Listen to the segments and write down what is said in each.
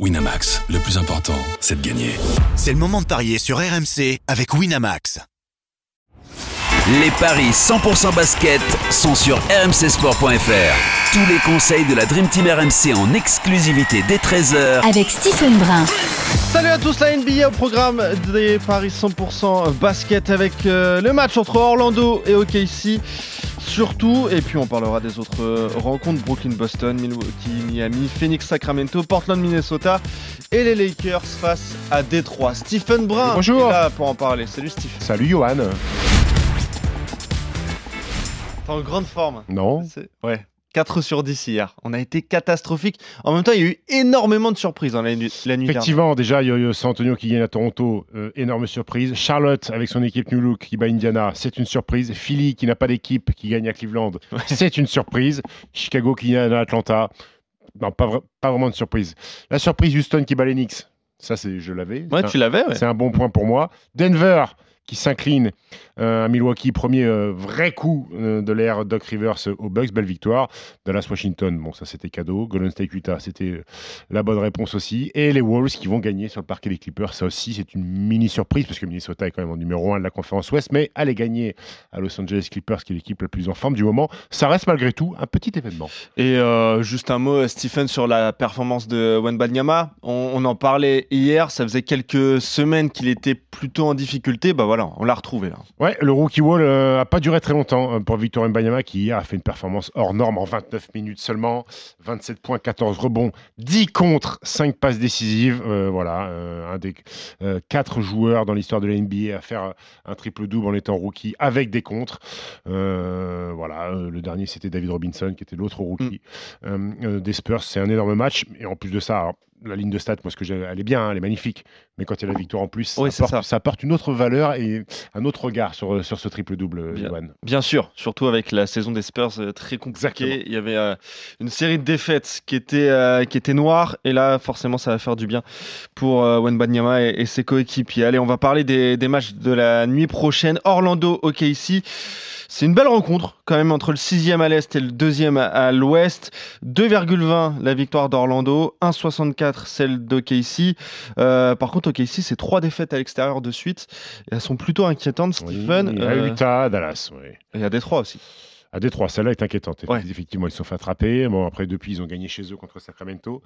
Winamax, le plus important, c'est de gagner. C'est le moment de parier sur RMC avec Winamax. Les paris 100% basket sont sur rmcsport.fr. Tous les conseils de la Dream Team RMC en exclusivité dès 13h avec Stephen Brun. Salut à tous, la NBA au programme des paris 100% basket avec euh, le match entre Orlando et OKC surtout. Et puis on parlera des autres euh, rencontres Brooklyn-Boston, Milwaukee-Miami, Phoenix-Sacramento, Portland-Minnesota et les Lakers face à Détroit. Stephen Brun Bonjour. est là pour en parler. Salut Stephen. Salut Johan. T'es en grande forme. Non. Ouais. 4 sur 10 hier. On a été catastrophique. En même temps, il y a eu énormément de surprises dans la, nuit- la nuit dernière. Effectivement, déjà, il y a eu San Antonio qui gagne à Toronto, euh, énorme surprise. Charlotte avec son équipe New Look qui bat Indiana, c'est une surprise. Philly qui n'a pas d'équipe qui gagne à Cleveland, c'est une surprise. Chicago qui gagne à Atlanta, non, pas, vra- pas vraiment de surprise. La surprise Houston qui bat les Knicks, ça c'est, je l'avais. Ouais, tu l'avais, ouais. C'est un bon point pour moi. Denver qui s'incline euh, à Milwaukee, premier euh, vrai coup euh, de l'ère Doc Rivers aux Bucks, belle victoire. Dallas Washington, bon ça c'était cadeau. Golden State Utah, c'était la bonne réponse aussi. Et les Wolves qui vont gagner sur le parquet des Clippers, ça aussi c'est une mini surprise parce que Minnesota est quand même en numéro 1 de la conférence Ouest, mais aller gagner à Los Angeles Clippers, qui est l'équipe la plus en forme du moment, ça reste malgré tout un petit événement. Et juste un mot, Stephen, sur la performance de Wenbanyama. On, on en parlait hier, ça faisait quelques semaines qu'il était plutôt en difficulté. Bah voilà, on l'a retrouvé là. Ouais, le rookie wall euh, a pas duré très longtemps euh, pour Victor Mbanyama qui hier a fait une performance hors norme en 29 minutes seulement, 27 points, 14 rebonds, 10 contre, 5 passes décisives. Euh, voilà, euh, un des 4 joueurs dans l'histoire de la NBA à faire un triple double en étant rookie avec des contres. Voilà, le dernier c'était David Robinson qui était l'autre rookie euh, des Spurs. C'est un énorme match et en plus de ça. alors, la ligne de stats, moi, ce que j'ai, elle est bien, hein, elle est magnifique. Mais quand il y a la victoire en plus, Oui, ça, apporte, ça. ça apporte une autre valeur et un autre regard sur, sur ce triple-double, Bien. Johan. Bien sûr, surtout avec la saison des Spurs euh, très compliquée. Il y avait euh, une série de défaites qui étaient, euh, qui étaient noires. Et là, forcément, ça va faire du bien pour euh, Wenbanyama et, et ses coéquipiers. Allez, on va parler des, des matchs de la nuit prochaine. Orlando, OKC. C'est une belle rencontre quand même entre le 6e à l'est et le 2e à, à l'ouest. 2,20 la victoire d'Orlando, 1,64 celle d'OKC. Euh, par contre, OKC, c'est trois défaites à l'extérieur de suite. Et elles sont plutôt inquiétantes, Stephen. Oui, à Euh, Utah, à Dallas, oui. et à Détroit aussi. À Détroit, celle-là est inquiétante. Ouais. Effectivement, ils se sont fait attraper. Bon, après, depuis, ils ont gagné chez eux contre Sacramento.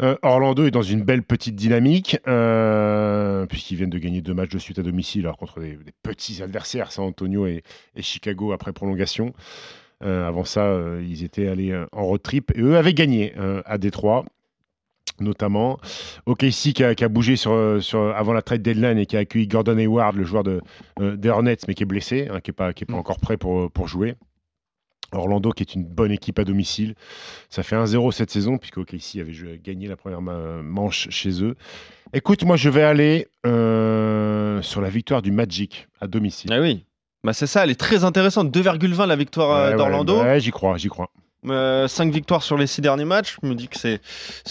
Euh, Orlando est dans une belle petite dynamique, euh, puisqu'ils viennent de gagner deux matchs de suite à domicile, alors contre des, des petits adversaires, San Antonio et, et Chicago, après prolongation. Euh, avant ça, ils étaient allés en road trip, et eux avaient gagné à Détroit notamment. OKC qui a, qui a bougé sur, euh, sur, avant la trade deadline et qui a accueilli Gordon Hayward, le joueur de, euh, des Hornets, mais qui est blessé, hein, qui n'est pas, qui est pas Mm. encore prêt pour, pour jouer. Orlando qui est une bonne équipe à domicile. Ça fait 1-0 cette saison, puisque OKC avait gagné la première ma- manche chez eux. Écoute, moi je vais aller euh, sur la victoire du Magic à domicile. Ah oui. Bah c'est ça, elle est très intéressante. 2,20 la victoire euh, ouais, d'Orlando. ouais, j'y crois, j'y crois. 5 victoires sur les 6 derniers matchs. Je me dis que c'est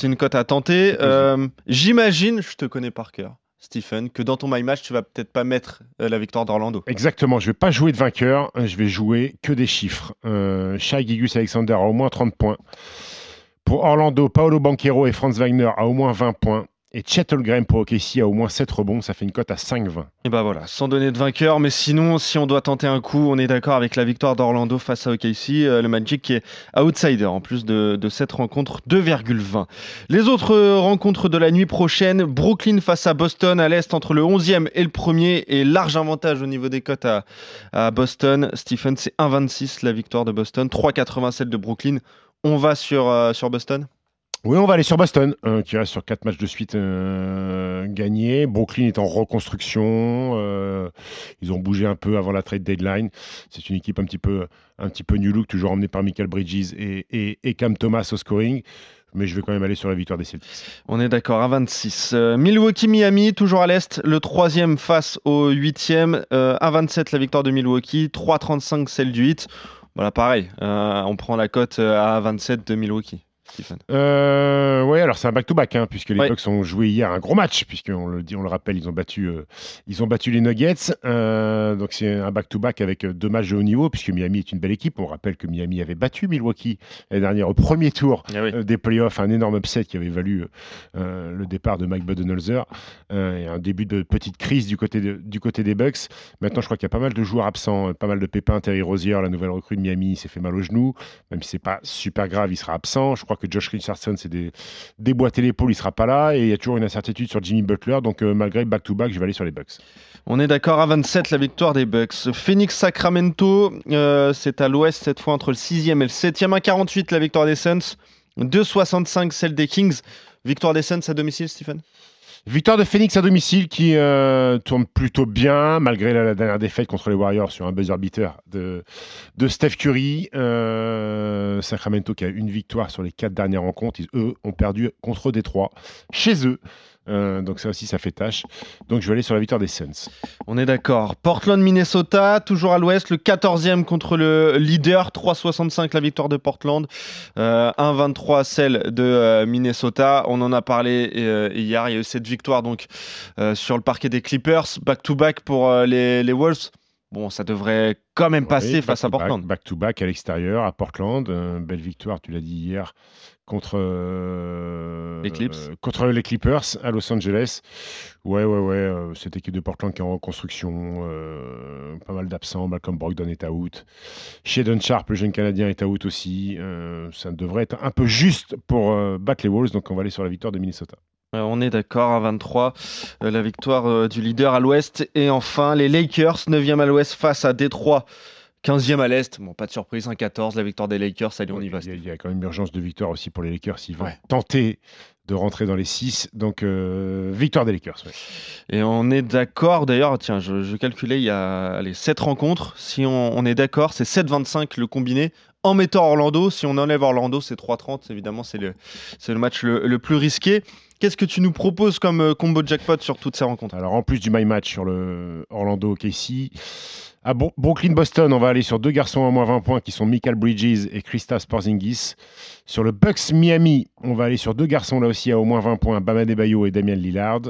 une cote à tenter. Euh, J'imagine, je te connais par cœur, Stephen, que dans ton My Match, tu vas peut-être pas mettre euh, la victoire d'Orlando. Exactement, je vais pas jouer de vainqueur, je vais jouer que des chiffres. Euh, Shai Gigus Alexander a au moins 30 points. Pour Orlando, Paolo Banquero et Franz Wagner a au moins 20 points. Et Chet pour OKC a au moins 7 rebonds, ça fait une cote à 5,20. Et bah voilà, sans donner de vainqueur, mais sinon, si on doit tenter un coup, on est d'accord avec la victoire d'Orlando face à OKC, euh, le Magic qui est outsider en plus de, cette rencontre, 2,20. Les autres euh, rencontres de la nuit prochaine, Brooklyn face à Boston à l'est entre le 11e et le 1er, et large avantage au niveau des cotes à, Boston. Stephen, c'est 1,26 la victoire de Boston, 3,87 de Brooklyn. On va sur, euh, sur Boston? Oui, on va aller sur Boston, euh, qui reste sur 4 matchs de suite euh, gagnés. Brooklyn est en reconstruction. euh, ils ont bougé un peu avant la trade deadline. C'est une équipe un petit peu, un petit peu new look, toujours emmenée par Michael Bridges et, Cam Thomas au scoring. Mais je vais quand même aller sur la victoire des Celtics. On est d'accord, à 26. Euh, Milwaukee-Miami, toujours à l'Est, le troisième face au huitième. Euh, à 27, la victoire de Milwaukee. 3,35 celle du 8. Voilà, pareil, euh, on prend la cote euh, à 27 de Milwaukee. Stephen euh, Ouais, alors c'est un back-to-back, hein, puisque les Ouais. Bucks ont joué hier un gros match, puisqu'on le dit, on le rappelle, ils ont battu, euh, ils ont battu les Nuggets. Euh, donc c'est un back-to-back avec deux matchs de haut niveau, puisque Miami est une belle équipe. On rappelle que Miami avait battu Milwaukee l'année dernière au premier tour Ah oui. des playoffs, un énorme upset qui avait valu le départ de Mike Budenholzer et un début de petite crise du côté, de- du côté des Bucks. Maintenant, je crois qu'il y a pas mal de joueurs absents, pas mal de pépins. Terry Rozier, la nouvelle recrue de Miami, s'est fait mal au genou. Même si c'est pas super grave, il sera absent. Je crois que Josh Richardson s'est dé- déboîté l'épaule, il sera pas là. Et il y a toujours une incertitude sur Jimmy Butler. Donc, euh, malgré back-to-back, je vais aller sur les Bucks. On est d'accord à 27 la victoire des Bucks. Phoenix Sacramento, euh, c'est à l'ouest cette fois entre le 6e et le 7e. 1,48 la victoire des Suns. 2,65 celle des Kings. Victoire des Suns à domicile, Stephen Victoire de Phoenix à domicile qui euh, tourne plutôt bien, malgré la, dernière défaite contre les Warriors sur un buzzer beater de, Steph Curry. Euh, Sacramento qui a une victoire sur les quatre dernières rencontres. Eux, ont perdu contre Détroit, chez eux. Euh, donc ça aussi, ça fait tâche. Donc je vais aller sur la victoire des Suns. On est d'accord. Portland, Minnesota, toujours à l'ouest, le 14e contre le leader, 3,65 la victoire de Portland, euh, 1,23 celle de euh, Minnesota. On en a parlé euh, hier, il y a eu cette victoire donc euh, sur le parquet des Clippers, back-to-back pour euh, les, les Wolves. Bon, ça devrait quand même passer Oui, face à Portland. Back-to-back à l'extérieur, à Portland. Euh, belle victoire, tu l'as dit hier, contre, euh, Les Clips. euh, contre les Clippers à Los Angeles. Ouais, ouais, ouais. euh, cette équipe de Portland qui est en reconstruction. euh, pas mal d'absents. Malcolm Brogdon est out. Shadon Sharp, le jeune Canadien, est out aussi. Ça devrait être un peu juste pour battre les Wolves. Donc on va aller sur la victoire de Minnesota. On est d'accord à 23, euh, la victoire du leader à l'ouest. Et enfin, les Lakers, 9e à l'ouest face à Détroit, 15e à l'est. Bon, pas de surprise, 1-14, la victoire des Lakers. Allez, on y va. Il y, a, il y a quand même urgence de victoire aussi pour les Lakers. Ils vont Ouais. tenter de rentrer dans les 6. Donc euh, victoire des Lakers. ouais. Et on est d'accord, d'ailleurs, tiens, je, je calculais, il y a allez, 7 rencontres. Si on, on est d'accord, c'est 7-25 le combiné. En mettant Orlando, si on enlève Orlando, c'est 3-30. Évidemment, c'est le, le match le, le plus risqué. Qu'est-ce que tu nous proposes comme euh, combo jackpot sur toutes ces rencontres? Alors en plus du my match sur le Orlando KC, à Bro- Brooklyn Boston, on va aller sur deux garçons à moins 20 points qui sont Michael Bridges et Kristaps Porzingis. Sur le Bucks Miami, on va aller sur deux garçons là aussi à au moins 20 points, Bama Debayo et Damian Lillard.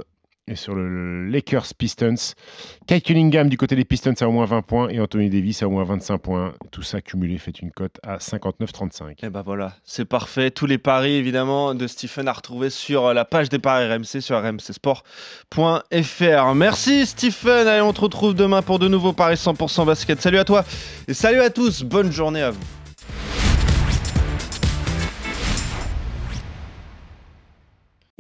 Et sur le Lakers Pistons, Kyle Cunningham du côté des Pistons à au moins 20 points et Anthony Davis à au moins 25 points. Tout ça cumulé fait une cote à 59,35. Et ben voilà, c'est parfait. Tous les paris, évidemment, de Stephen à retrouver sur la page des paris RMC sur rmcsport.fr. Merci Stephen. Allez, on te retrouve demain pour de nouveaux paris 100% basket. Salut à toi et salut à tous. Bonne journée à vous.